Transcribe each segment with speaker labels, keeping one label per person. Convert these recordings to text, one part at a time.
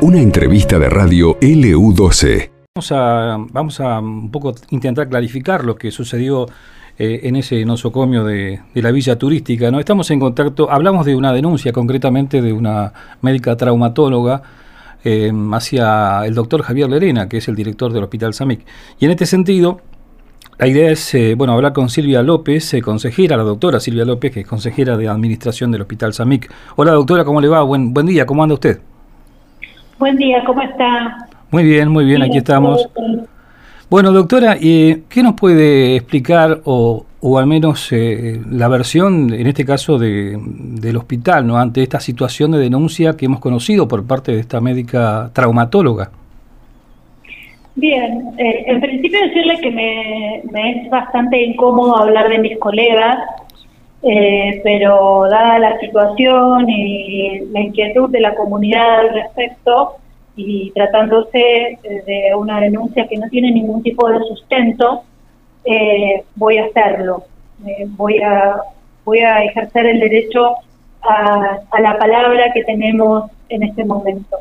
Speaker 1: Una entrevista de radio LU12.
Speaker 2: Vamos a, un poco intentar clarificar lo que sucedió eh, en ese nosocomio de, de, la villa turística. ¿no? Estamos en contacto, hablamos de una denuncia concretamente de una médica traumatóloga eh, hacia el doctor Javier Lerena, que es el director del Hospital Samic. Y en este sentido, la idea es eh, bueno, hablar con Silvia López, eh, consejera, la doctora Silvia López, que es consejera de administración del Hospital Samic. Hola doctora, ¿cómo le va? Buen, buen día, ¿cómo anda usted?
Speaker 3: Buen día, ¿cómo está?
Speaker 2: Muy bien, muy bien, aquí estamos. Bueno, doctora, ¿qué nos puede explicar o, o al menos eh, la versión, en este caso, de, del hospital, ¿no? ante esta situación de denuncia que hemos conocido por parte de esta médica traumatóloga.
Speaker 3: Bien, eh, en principio decirle que me, es bastante incómodo hablar de mis colegas, eh, pero dada la situación y la inquietud de la comunidad al respecto, y tratándose de una denuncia que no tiene ningún tipo de sustento, eh, voy a hacerlo. Eh, voy, a, voy a ejercer el derecho a, la palabra que tenemos en este momento.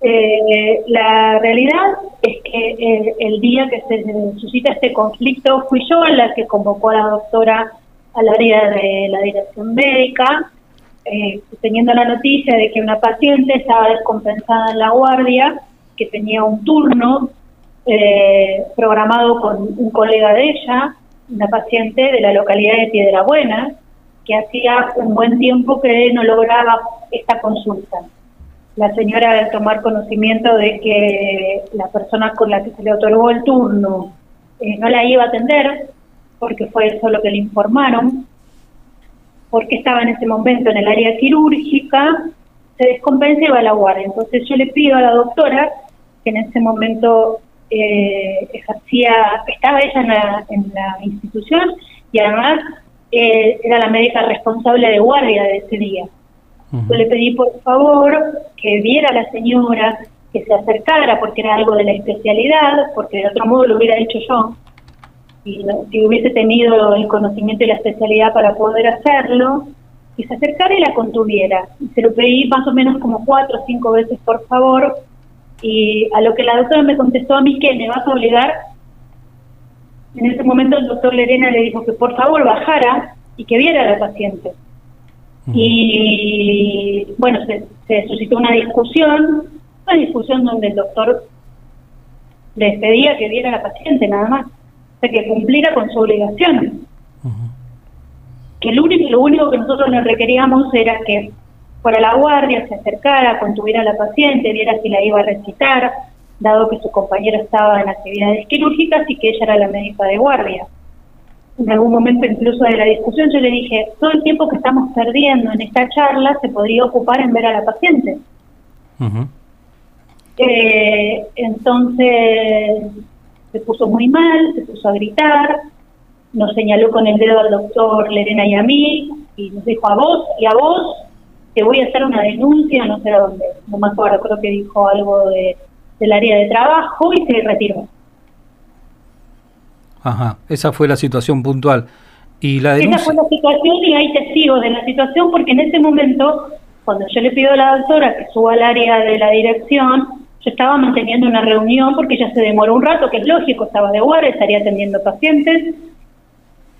Speaker 3: Eh, la realidad es que el día que se suscita este conflicto fui yo la que convocó a la doctora al área de la dirección médica, teniendo la noticia de que una paciente estaba descompensada en la guardia, que tenía un turno eh, programado con un colega de ella, una paciente de la localidad de Piedra Buena, que hacía un buen tiempo que no lograba esta consulta. La señora al tomar conocimiento de que la persona con la que se le otorgó el turno eh, no la iba a atender, porque fue eso lo que le informaron, porque estaba en ese momento en el área quirúrgica, se descompensa y va a la guardia. Entonces yo le pido a la doctora que en ese momento eh, ejercía, estaba ella en la, institución y además eh, era la médica responsable de guardia de ese día. Yo le pedí por favor que viera a la señora, que se acercara porque era algo de la especialidad, porque de otro modo lo hubiera hecho yo. Y si hubiese tenido el conocimiento y la especialidad para poder hacerlo, que se acercara y la contuviera. Se lo pedí más o menos como cuatro o cinco veces, por favor, y a lo que la doctora me contestó a mí que me vas a obligar, en ese momento el doctor Lerena le dijo que por favor bajara y que viera a la paciente. Y bueno, se, suscitó una discusión, una discusión donde el doctor les pedía que viera a la paciente nada más, o sea, que cumpliera con su obligación. Que lo único, lo único que nosotros le requeríamos era que fuera la guardia, se acercara, contuviera a la paciente, viera si la iba a recitar, dado que su compañero estaba en actividades quirúrgicas y que ella era la médica de guardia. En algún momento incluso de la discusión yo le dije, todo el tiempo que estamos perdiendo en esta charla se podría ocupar en ver a la paciente. Eh, entonces se puso muy mal, se puso a gritar, nos señaló con el dedo al doctor Lerena y a mí, y nos dijo a vos y a vos que voy a hacer una denuncia, no sé dónde, no me acuerdo, creo que dijo algo de, del área de trabajo y se retiró.
Speaker 2: Ajá, esa fue la situación puntual. Y la denuncia...
Speaker 3: Esa fue la situación y hay testigos de la situación porque en ese momento, cuando yo le pido a la doctora que suba al área de la dirección, yo estaba manteniendo una reunión porque ya se demoró un rato, que es lógico, estaba de guardia, estaría atendiendo pacientes,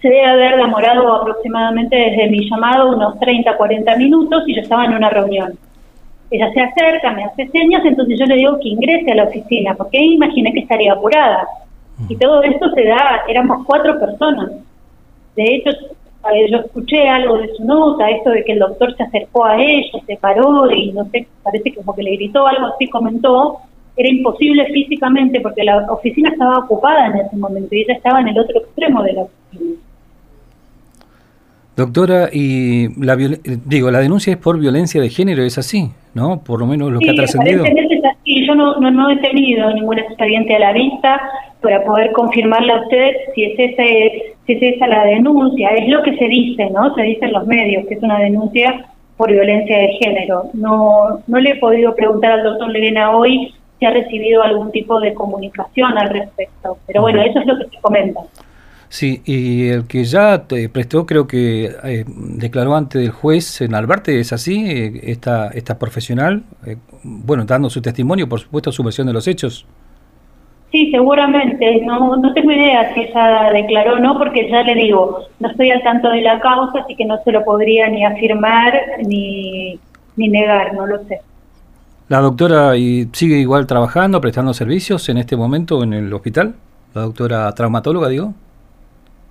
Speaker 3: se debe haber demorado aproximadamente desde mi llamado unos 30, 40 minutos y yo estaba en una reunión. Ella se acerca, me hace señas, entonces yo le digo que ingrese a la oficina, porque imaginé que estaría apurada. Y todo esto se da, éramos cuatro personas. De hecho, yo escuché algo de su nota, esto de que el doctor se acercó a ella, se paró y no sé, parece como que le gritó algo así, comentó, era imposible físicamente porque la oficina estaba ocupada en ese momento y ella estaba en el otro extremo de la oficina.
Speaker 2: Doctora, y la digo, la denuncia es por violencia de género, es así, ¿no? Por lo menos lo que ha trascendido.
Speaker 3: Es así. Yo no, no, he tenido ningún expediente a la vista para poder confirmarle a usted si es ese, si es esa la denuncia. Es lo que se dice, ¿no? Se dice en los medios que es una denuncia por violencia de género. No, no le he podido preguntar al doctor Lerena hoy si ha recibido algún tipo de comunicación al respecto, pero bueno, eso es lo que se comenta.
Speaker 2: Sí, y el que ya te prestó, creo que eh, declaró ante el juez en Albarte, ¿es así? Eh, esta, esta profesional, eh, bueno, dando su testimonio, por supuesto, su versión de los hechos.
Speaker 3: Sí, seguramente. No, no tengo idea si ella declaró o no, porque ya le digo, no estoy al tanto de la causa, así que no se lo podría ni afirmar ni, ni negar, no lo sé.
Speaker 2: ¿La doctora y sigue igual trabajando, prestando servicios en este momento en el hospital? ¿La doctora traumatóloga, digo?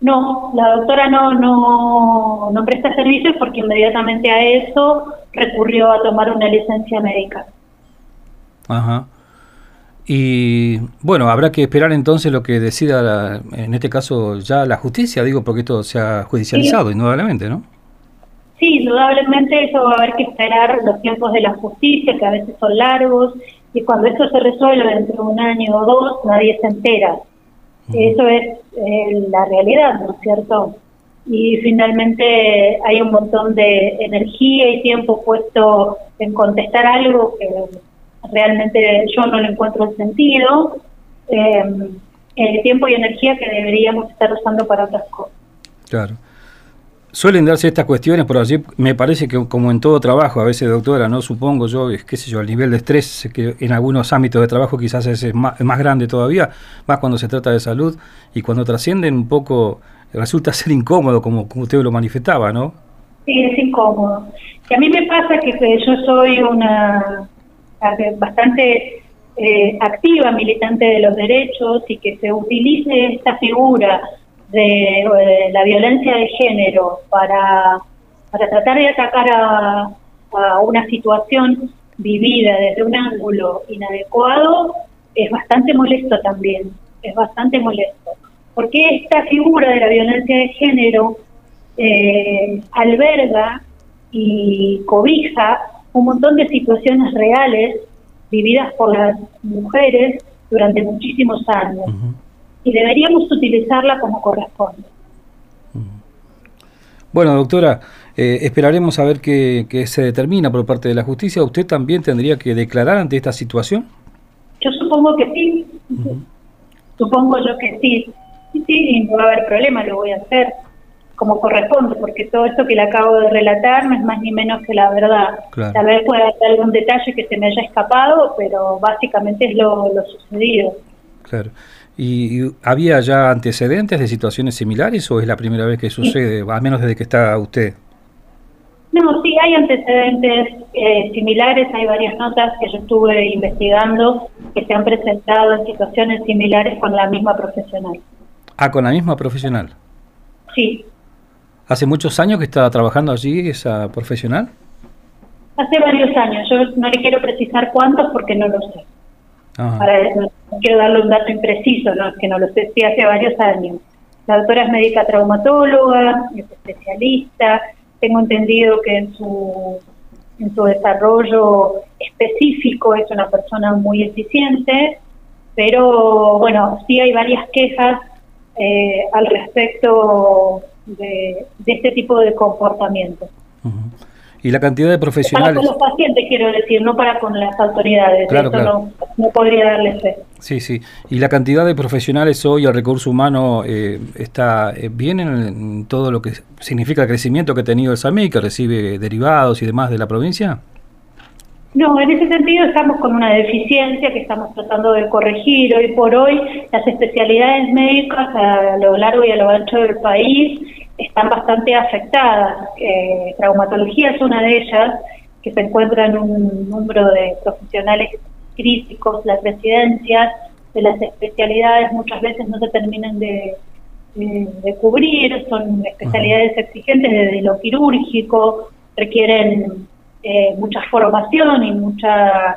Speaker 3: No, la doctora no, no, no presta servicios porque inmediatamente a eso recurrió a tomar una licencia médica.
Speaker 2: Ajá. Y bueno, habrá que esperar entonces lo que decida, en este caso, ya la justicia, digo, porque esto se ha judicializado, indudablemente, ¿no?
Speaker 3: Sí, indudablemente eso va a haber que esperar los tiempos de la justicia, que a veces son largos, y cuando esto se resuelve entre un año o dos, nadie se entera. Eso es eh, la realidad, ¿no es cierto? Y finalmente hay un montón de energía y tiempo puesto en contestar algo que realmente yo no le encuentro el sentido, eh, el tiempo y energía que deberíamos estar usando para otras cosas.
Speaker 2: Claro. Suelen darse estas cuestiones por allí, me parece que como en todo trabajo, a veces doctora, no supongo yo, qué sé yo, el nivel de estrés que en algunos ámbitos de trabajo quizás es más, más grande todavía, más cuando se trata de salud y cuando trascienden un poco, resulta ser incómodo como, usted lo manifestaba, ¿no?
Speaker 3: Sí, es incómodo. Y a mí me pasa que, yo soy una bastante eh, activa militante de los derechos y que se utilice esta figura de, la violencia de género para, para tratar de atacar a, una situación vivida desde un ángulo inadecuado es bastante molesto también, es bastante molesto. Porque esta figura de la violencia de género eh, alberga y cobija un montón de situaciones reales vividas por las mujeres durante muchísimos años y deberíamos utilizarla como corresponde.
Speaker 2: Bueno, doctora, eh, esperaremos a ver qué, se determina por parte de la justicia. ¿Usted también tendría que declarar ante esta situación?
Speaker 3: Yo supongo que sí. Supongo yo que sí. Sí, sí, no va a haber problema, lo voy a hacer como corresponde, porque todo esto que le acabo de relatar no es más ni menos que la verdad. Tal vez pueda haber algún detalle que se me haya escapado, pero básicamente es lo, lo sucedido.
Speaker 2: Claro. ¿Y había ya antecedentes de situaciones similares o es la primera vez que sucede, al menos desde que está usted?
Speaker 3: No, sí, hay antecedentes eh, similares, hay varias notas que yo estuve investigando que se han presentado en situaciones similares con la misma profesional.
Speaker 2: Ah, con la misma profesional.
Speaker 3: Sí.
Speaker 2: ¿Hace muchos años que está trabajando allí esa profesional?
Speaker 3: Hace varios años, yo no le quiero precisar cuántos porque no lo sé. Para, no quiero darle un dato impreciso, ¿no? que no lo sé, si hace varios años. La doctora es médica traumatóloga, es especialista, tengo entendido que en su, en su desarrollo específico es una persona muy eficiente, pero bueno, sí hay varias quejas eh, al respecto de, este tipo de comportamiento.
Speaker 2: Y la cantidad de profesionales.
Speaker 3: Para con los pacientes, quiero decir, no para con las autoridades. Claro, No, no, podría darle fe.
Speaker 2: Sí, sí. Y la cantidad de profesionales hoy al recurso humano eh, está eh, bien en, todo lo que significa el crecimiento que ha tenido el SAMI, que recibe derivados y demás de la provincia.
Speaker 3: No, en ese sentido estamos con una deficiencia que estamos tratando de corregir. Hoy por hoy las especialidades médicas a lo largo y a lo ancho del país están bastante afectadas. Eh, traumatología es una de ellas, que se encuentra en un número de profesionales críticos. Las residencias de las especialidades muchas veces no se terminan de, cubrir, son especialidades exigentes desde lo quirúrgico, requieren eh, mucha formación y mucha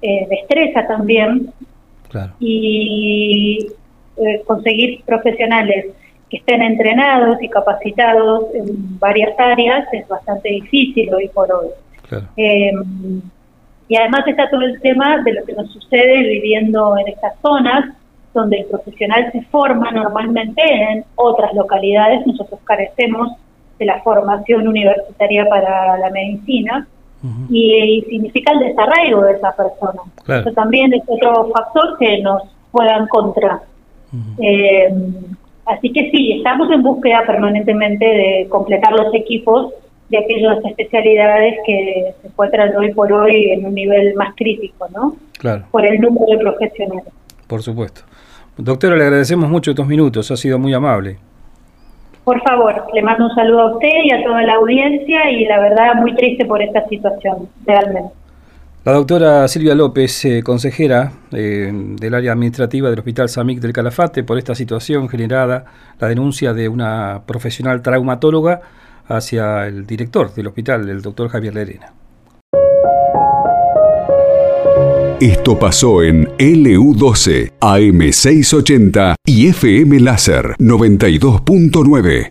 Speaker 3: eh, destreza también. Y eh, conseguir profesionales que estén entrenados y capacitados en varias áreas es bastante difícil hoy por hoy. Em, y además está todo el tema de lo que nos sucede viviendo en estas zonas, donde el profesional se forma normalmente en otras localidades. Nosotros carecemos de la formación universitaria para la medicina y, significa el desarraigo de esa persona. Eso también es otro factor que nos juega en contra. Así que sí, estamos en búsqueda permanentemente de completar los equipos de aquellas especialidades que se encuentran hoy por hoy en un nivel más crítico, ¿no?
Speaker 2: Claro.
Speaker 3: Por el número de profesionales.
Speaker 2: Por supuesto. Doctora, le agradecemos mucho estos minutos, ha sido muy amable.
Speaker 3: Por favor, le mando un saludo a usted y a toda la audiencia y la verdad muy triste por esta situación, realmente.
Speaker 2: La doctora Silvia López, eh, consejera eh, del área administrativa del Hospital Samic del Calafate, por esta situación generada, la denuncia de una profesional traumatóloga hacia el director del hospital, el doctor Javier Lerena.
Speaker 1: Esto pasó en LU12, AM680 y FM Láser 92.9.